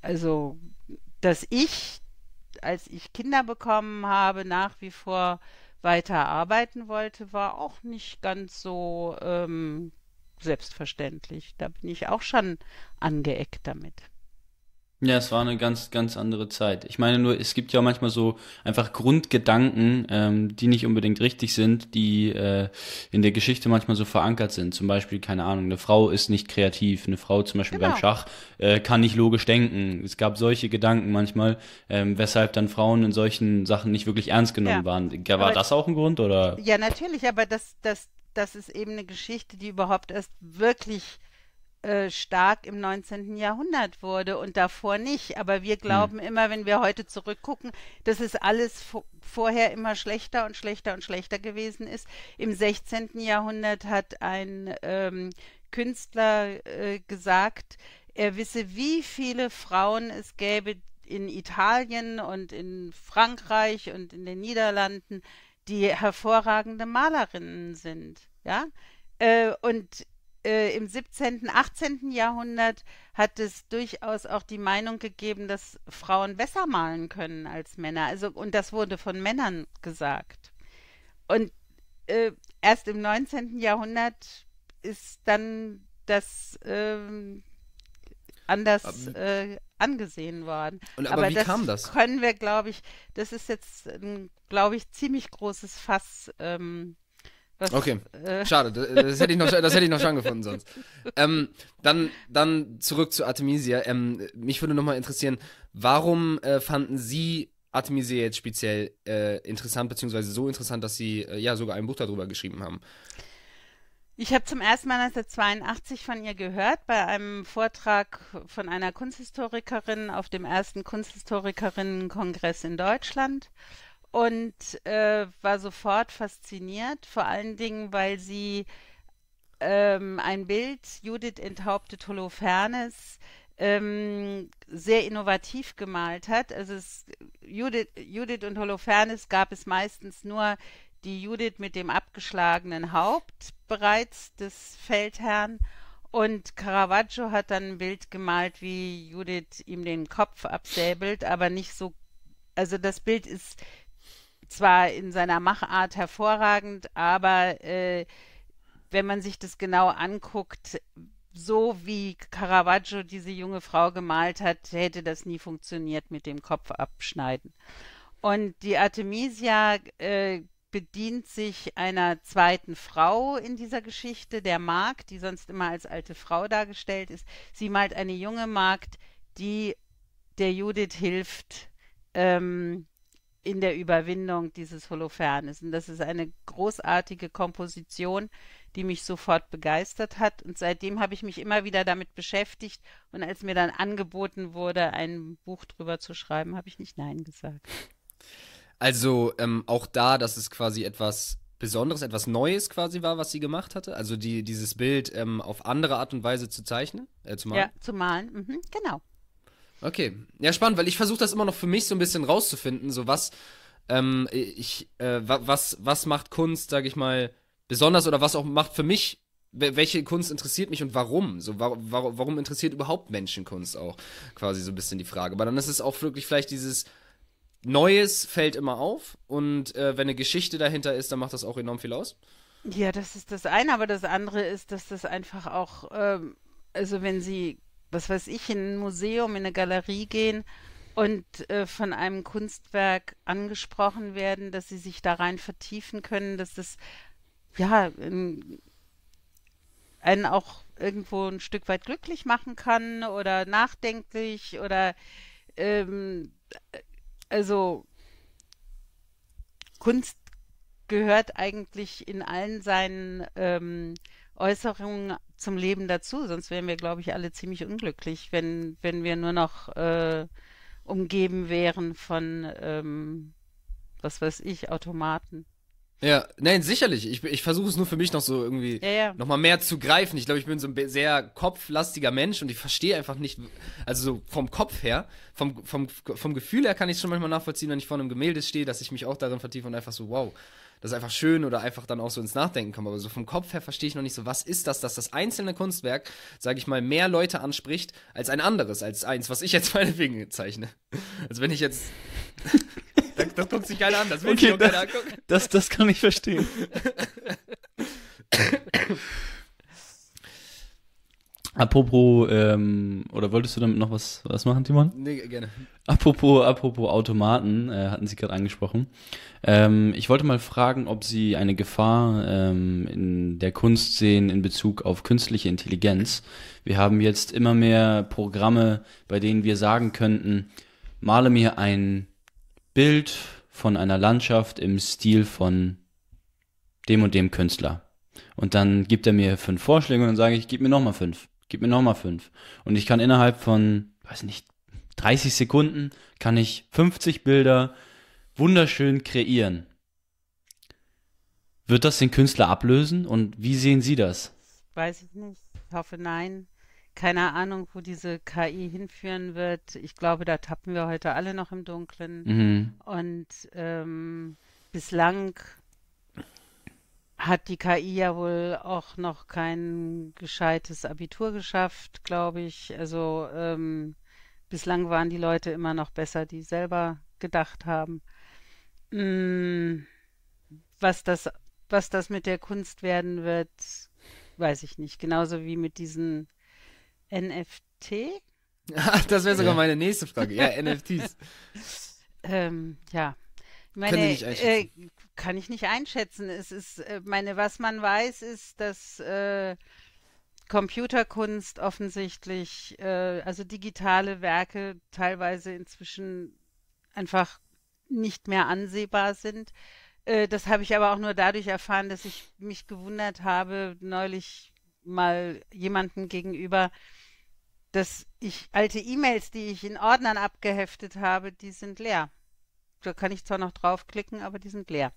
also, dass ich, als ich Kinder bekommen habe, nach wie vor weiter arbeiten wollte, war auch nicht ganz so ähm, selbstverständlich. Da bin ich auch schon angeeckt damit. Ja, es war eine ganz, ganz andere Zeit. Ich meine nur, es gibt ja manchmal so einfach Grundgedanken, ähm, die nicht unbedingt richtig sind, die äh, in der Geschichte manchmal so verankert sind. Zum Beispiel, keine Ahnung, eine Frau ist nicht kreativ, eine Frau zum Beispiel genau. beim Schach äh, kann nicht logisch denken. Es gab solche Gedanken manchmal, ähm, weshalb dann Frauen in solchen Sachen nicht wirklich ernst genommen ja. waren. War aber, das auch ein Grund oder? Ja, natürlich, aber das, das, das ist eben eine Geschichte, die überhaupt erst wirklich äh, stark im 19. Jahrhundert wurde und davor nicht. Aber wir glauben hm. immer, wenn wir heute zurückgucken, dass es alles vorher immer schlechter und schlechter und schlechter gewesen ist. Im 16. Jahrhundert hat ein ähm, Künstler äh, gesagt, er wisse, wie viele Frauen es gäbe in Italien und in Frankreich und in den Niederlanden, die hervorragende Malerinnen sind. Ja, äh, und äh, im 17., 18. Jahrhundert hat es durchaus auch die Meinung gegeben, dass Frauen besser malen können als Männer. Also, und das wurde von Männern gesagt. Und äh, erst im 19. Jahrhundert ist dann das ähm, anders äh, angesehen worden. Und aber, aber wie das kam das? Können wir, glaube ich, das ist jetzt, glaube ich, ziemlich großes Fass. Ähm, was, okay, äh, schade, das, das, hätte ich noch, das hätte ich noch schon gefunden sonst. Ähm, dann, dann zurück zu Artemisia. Ähm, mich würde nochmal interessieren, warum äh, fanden Sie Artemisia jetzt speziell äh, interessant, beziehungsweise so interessant, dass Sie äh, ja sogar ein Buch darüber geschrieben haben? Ich habe zum ersten Mal 1982 von ihr gehört bei einem Vortrag von einer Kunsthistorikerin auf dem ersten Kunsthistorikerinnenkongress in Deutschland und äh, war sofort fasziniert, vor allen Dingen, weil sie ähm, ein Bild, Judith enthauptet Holofernes, ähm, sehr innovativ gemalt hat. Also es, Judith, Judith und Holofernes gab es meistens nur die Judith mit dem abgeschlagenen Haupt bereits des Feldherrn und Caravaggio hat dann ein Bild gemalt, wie Judith ihm den Kopf absäbelt, aber nicht so, also das Bild ist zwar in seiner Machart hervorragend, aber äh, wenn man sich das genau anguckt, so wie Caravaggio diese junge Frau gemalt hat, hätte das nie funktioniert mit dem Kopf abschneiden. Und die Artemisia äh, bedient sich einer zweiten Frau in dieser Geschichte, der Magd, die sonst immer als alte Frau dargestellt ist. Sie malt eine junge Magd, die der Judith hilft, ähm, in der Überwindung dieses Holofernes. Und das ist eine großartige Komposition, die mich sofort begeistert hat. Und seitdem habe ich mich immer wieder damit beschäftigt. Und als mir dann angeboten wurde, ein Buch drüber zu schreiben, habe ich nicht Nein gesagt. Also ähm, auch da, dass es quasi etwas Besonderes, etwas Neues quasi war, was sie gemacht hatte. Also die, dieses Bild ähm, auf andere Art und Weise zu zeichnen, äh, zu malen. Ja, zu malen, mhm, genau. Okay. Ja, spannend, weil ich versuche das immer noch für mich so ein bisschen rauszufinden, so was, ähm, ich, äh, was, was macht Kunst, sag ich mal, besonders oder was auch macht für mich, welche Kunst interessiert mich und warum? So, warum, warum interessiert überhaupt Menschen Kunst auch? Quasi so ein bisschen die Frage. Aber dann ist es auch wirklich vielleicht dieses Neues fällt immer auf und äh, wenn eine Geschichte dahinter ist, dann macht das auch enorm viel aus. Ja, das ist das eine, aber das andere ist, dass das einfach auch, ähm, also wenn Sie was weiß ich, in ein Museum, in eine Galerie gehen und äh, von einem Kunstwerk angesprochen werden, dass sie sich da rein vertiefen können, dass das ja in, einen auch irgendwo ein Stück weit glücklich machen kann oder nachdenklich oder ähm, also Kunst gehört eigentlich in allen seinen ähm, Äußerungen zum Leben dazu, sonst wären wir, glaube ich, alle ziemlich unglücklich, wenn, wenn wir nur noch äh, umgeben wären von, ähm, was weiß ich, Automaten. Ja, nein, sicherlich. Ich, ich versuche es nur für mich noch so irgendwie ja, ja. nochmal mehr zu greifen. Ich glaube, ich bin so ein sehr kopflastiger Mensch und ich verstehe einfach nicht, also so vom Kopf her, vom, vom, vom Gefühl her kann ich es schon manchmal nachvollziehen, wenn ich vor einem Gemälde stehe, dass ich mich auch darin vertiefe und einfach so, wow, das ist einfach schön oder einfach dann auch so ins Nachdenken kommen. Aber so vom Kopf her verstehe ich noch nicht so, was ist das, dass das einzelne Kunstwerk, sage ich mal, mehr Leute anspricht als ein anderes, als eins, was ich jetzt meinetwegen zeichne. Also wenn ich jetzt. das, das guckt sich keiner an, das will okay, sich auch keiner angucken. Das, das kann ich verstehen. Apropos, ähm, oder wolltest du damit noch was, was machen, Timon? Nee, gerne. Apropos, apropos Automaten, äh, hatten Sie gerade angesprochen. Ähm, ich wollte mal fragen, ob Sie eine Gefahr ähm, in der Kunst sehen in Bezug auf künstliche Intelligenz. Wir haben jetzt immer mehr Programme, bei denen wir sagen könnten, male mir ein Bild von einer Landschaft im Stil von dem und dem Künstler. Und dann gibt er mir fünf Vorschläge und dann sage ich, gib mir nochmal fünf Gib mir nochmal fünf. Und ich kann innerhalb von, weiß nicht, 30 Sekunden kann ich 50 Bilder wunderschön kreieren. Wird das den Künstler ablösen und wie sehen Sie das? Weiß ich nicht. Ich hoffe nein. Keine Ahnung, wo diese KI hinführen wird. Ich glaube, da tappen wir heute alle noch im Dunkeln. Mhm. Und ähm, bislang hat die KI ja wohl auch noch kein gescheites Abitur geschafft, glaube ich. Also ähm, bislang waren die Leute immer noch besser, die selber gedacht haben. Mm, was das, was das mit der Kunst werden wird, weiß ich nicht. Genauso wie mit diesen NFT. das wäre sogar Ja. meine nächste Frage. Ja, NFTs. Ähm, ja. Ich meine, nicht einschätzen? äh, kann ich nicht einschätzen. Es ist, äh, meine, was man weiß, ist, dass äh, Computerkunst offensichtlich, äh, also digitale Werke teilweise inzwischen einfach nicht mehr ansehbar sind. Äh, das habe ich aber auch nur dadurch erfahren, dass ich mich gewundert habe, neulich mal jemandem gegenüber, dass ich alte E-Mails, die ich in Ordnern abgeheftet habe, die sind leer. Da kann ich zwar noch draufklicken, aber die sind leer.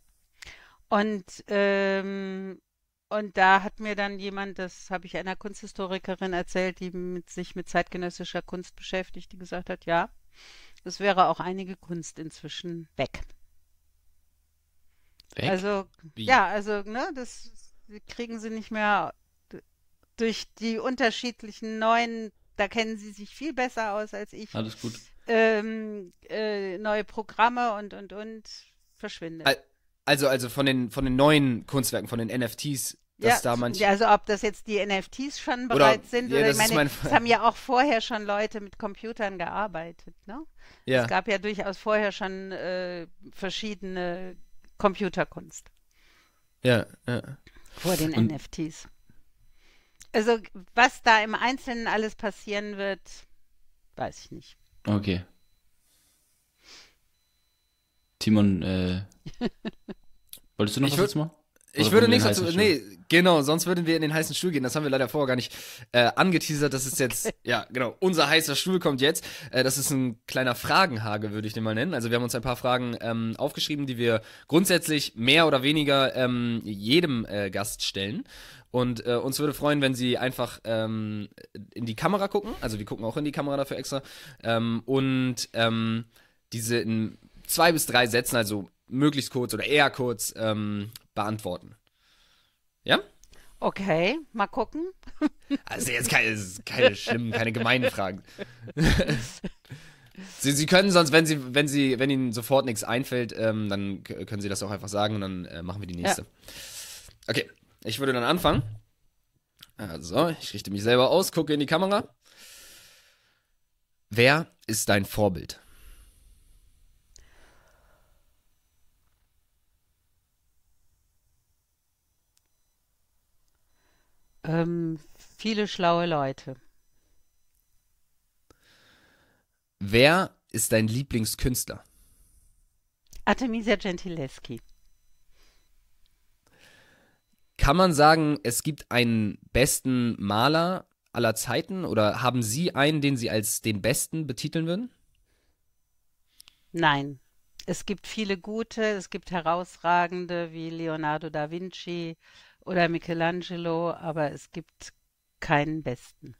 Und, ähm, und da hat mir dann jemand, das habe ich einer Kunsthistorikerin erzählt, die mit, sich mit zeitgenössischer Kunst beschäftigt, die gesagt hat, ja, es wäre auch einige Kunst inzwischen weg. Weg? Also, Wie? ja, also, ne, das kriegen sie nicht mehr durch die unterschiedlichen neuen, da kennen sie sich viel besser aus als ich, Alles gut. ähm, äh, neue Programme und, und, und, verschwindet. Al- Also, also von den, von den neuen Kunstwerken, von den NFTs, dass da manche. ja, also ob das jetzt die NFTs schon Oder- bereit sind ja, oder das ich ist meine, mein- es haben ja auch vorher schon Leute mit Computern gearbeitet, ne? ja. Es gab ja durchaus vorher schon äh, verschiedene Computerkunst. ja, ja. Vor den Und- NFTs. Also, was da im Einzelnen alles passieren wird, weiß ich nicht. Okay. Timon, äh, wolltest du noch Ich was würd- dazu machen? Ich würde nichts dazu. Nee, genau, sonst würden wir in den heißen Stuhl gehen. Das haben wir leider vorher gar nicht äh, angeteasert. Das ist jetzt, ja, genau, unser heißer Stuhl kommt jetzt. Äh, das ist ein kleiner Fragenhage, würde ich den mal nennen. Also wir haben uns ein paar Fragen ähm, aufgeschrieben, die wir grundsätzlich mehr oder weniger ähm, jedem äh, Gast stellen. Und äh, uns würde freuen, wenn Sie einfach ähm, in die Kamera gucken. Also wir gucken auch in die Kamera dafür extra. Ähm, und ähm, diese in zwei bis drei Sätzen, also möglichst kurz oder eher kurz, ähm, beantworten. Ja? Okay, mal gucken. Also jetzt keine, keine schlimmen, keine gemeinen Fragen. Sie, Sie können sonst, wenn Sie, wenn Sie, wenn Ihnen sofort nichts einfällt, ähm, dann können Sie das auch einfach sagen und dann äh, machen wir die nächste. Okay, ich würde dann anfangen. Also, ich richte mich selber aus, gucke in die Kamera. Wer ist dein Vorbild? Ähm, viele schlaue Leute. Wer ist dein Lieblingskünstler? Artemisia Gentileschi. Kann man sagen, es gibt einen besten Maler aller Zeiten oder haben Sie einen, den Sie als den besten betiteln würden? Nein. Es gibt viele gute, es gibt herausragende wie Leonardo da Vinci oder Michelangelo, aber es gibt keinen besten.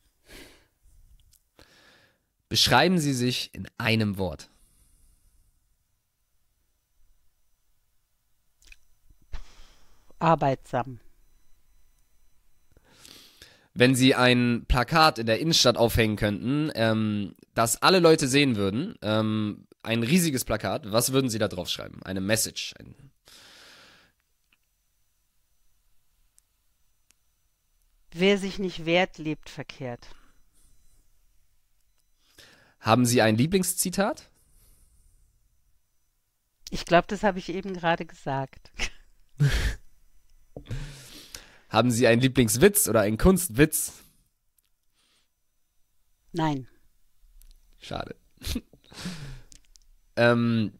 Beschreiben Sie sich in einem Wort. Arbeitsam. Wenn Sie ein Plakat in der Innenstadt aufhängen könnten, ähm, das alle Leute sehen würden, ähm, ein riesiges Plakat, was würden Sie da drauf schreiben? Eine Message. Ein, Wer sich nicht wehrt, lebt verkehrt. haben Sie ein Lieblingszitat? Ich glaube, das habe ich eben gerade gesagt. Haben Sie einen Lieblingswitz oder einen Kunstwitz? Nein. Schade. ähm,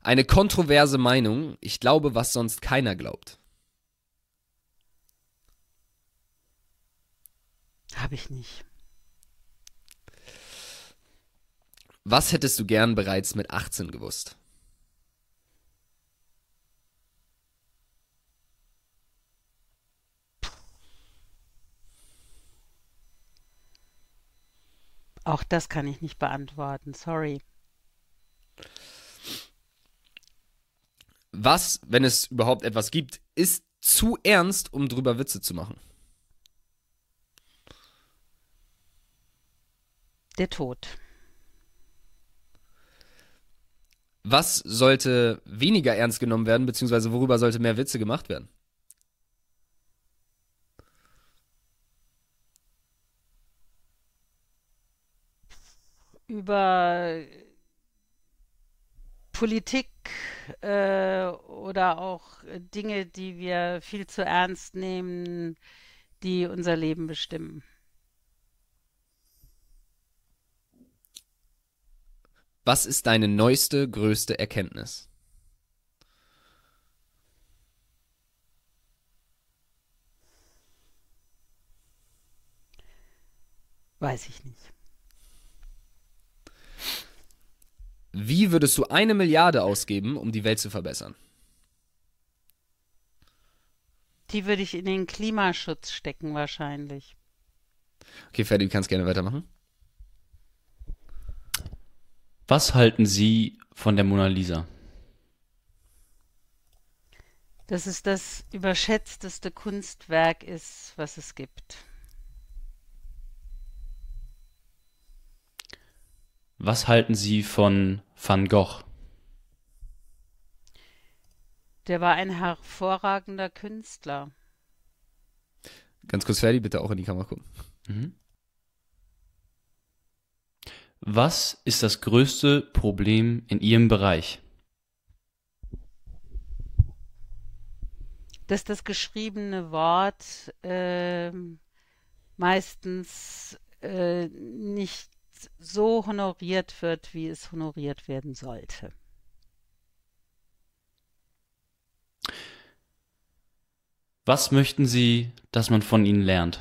eine kontroverse Meinung. Ich glaube, was sonst keiner glaubt. Habe ich nicht. Was hättest du gern bereits mit 18 gewusst? Auch das kann ich nicht beantworten. Sorry. Was, wenn es überhaupt etwas gibt, ist zu ernst, um drüber Witze zu machen? Der Tod. Was sollte weniger ernst genommen werden, beziehungsweise worüber sollte mehr Witze gemacht werden? Über Politik äh, oder auch Dinge, die wir viel zu ernst nehmen, die unser Leben bestimmen. Was ist deine neueste, größte Erkenntnis? Weiß ich nicht. Wie würdest du eine Milliarde ausgeben, um die Welt zu verbessern? Die würde ich in den Klimaschutz stecken wahrscheinlich. Okay, Ferdi, du kannst gerne weitermachen. Was halten Sie von der Mona Lisa? Dass es das überschätzteste Kunstwerk ist, was es gibt. Was halten Sie von Van Gogh? Der war ein hervorragender Künstler. Ganz kurz, Ferdi, bitte auch in die Kamera gucken. Mhm. Was ist das größte Problem in Ihrem Bereich? Dass das geschriebene Wort äh, meistens äh, nicht so honoriert wird, wie es honoriert werden sollte. Was möchten Sie, dass man von Ihnen lernt?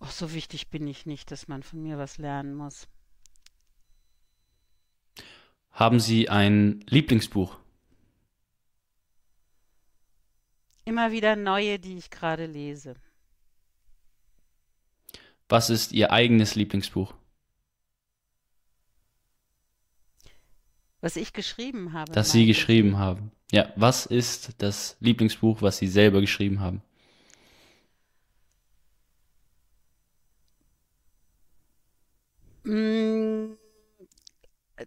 Ach, so wichtig bin ich nicht, dass man von mir was lernen muss. Haben Sie ein Lieblingsbuch? Immer wieder neue, die ich gerade lese. Was ist Ihr eigenes Lieblingsbuch? Was ich geschrieben habe. Das Sie geschrieben haben. Ja, was ist das Lieblingsbuch, was Sie selber geschrieben haben? Mm,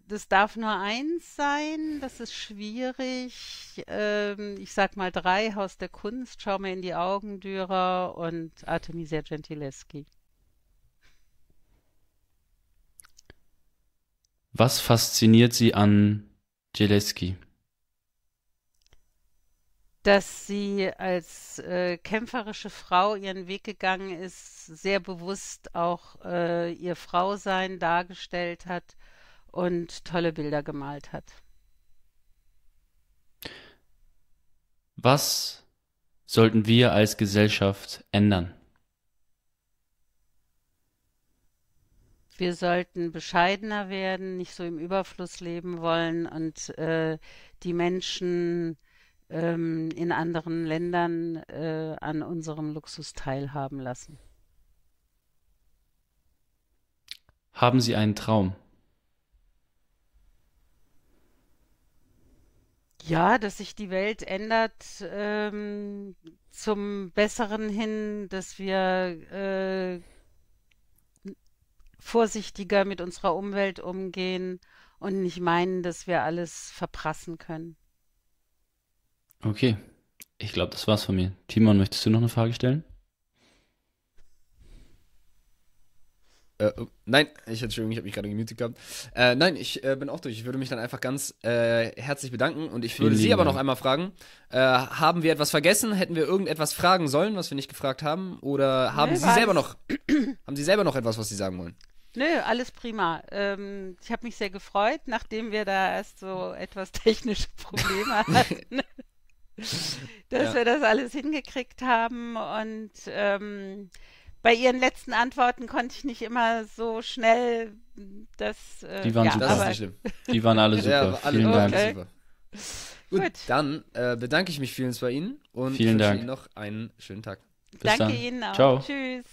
das darf nur eins sein, das ist schwierig. Ähm, ich sag mal drei, Haus der Kunst, Schau mir in die Augen, Dürer und Artemisia Gentileschi. Was fasziniert Sie an Jeleski? dass sie als äh, kämpferische Frau ihren Weg gegangen ist, sehr bewusst auch äh, ihr Frausein dargestellt hat und tolle Bilder gemalt hat. Was sollten wir als Gesellschaft ändern? Wir sollten bescheidener werden, nicht so im Überfluss leben wollen und äh, die Menschen ähm, in anderen Ländern äh, an unserem Luxus teilhaben lassen. Haben Sie einen Traum? Ja, dass sich die Welt ändert ähm, zum Besseren hin, dass wir äh, vorsichtiger mit unserer Umwelt umgehen und nicht meinen, dass wir alles verprassen können. Okay, ich glaube, das war's von mir. Timon, möchtest du noch eine Frage stellen? Äh, oh, nein, ich Entschuldigung, ich habe mich gerade gemutet gehabt. Äh, nein, ich äh, bin auch durch. Ich würde mich dann einfach ganz äh, herzlich bedanken und ich würde Sie aber Dank. noch einmal fragen: äh, Haben wir etwas vergessen? Hätten wir irgendetwas fragen sollen, was wir nicht gefragt haben? Oder haben Nö, Sie selber noch haben Sie selber noch etwas, was Sie sagen wollen? Nö, alles prima. Ähm, ich habe mich sehr gefreut, nachdem wir da erst so etwas technische Probleme hatten. dass Ja. wir das alles hingekriegt haben. Und ähm, bei Ihren letzten Antworten konnte ich nicht immer so schnell das. Äh, Die waren ja, super. Das ist nicht schlimm. Die waren alle super. Ja, alle- Vielen Dank. Okay. Super. Gut, Gut. dann äh, bedanke ich mich vielmals bei Ihnen und Vielen wünsche Dank. Ihnen noch einen schönen Tag. Bis danke dann. Ihnen auch. Ciao. Tschüss.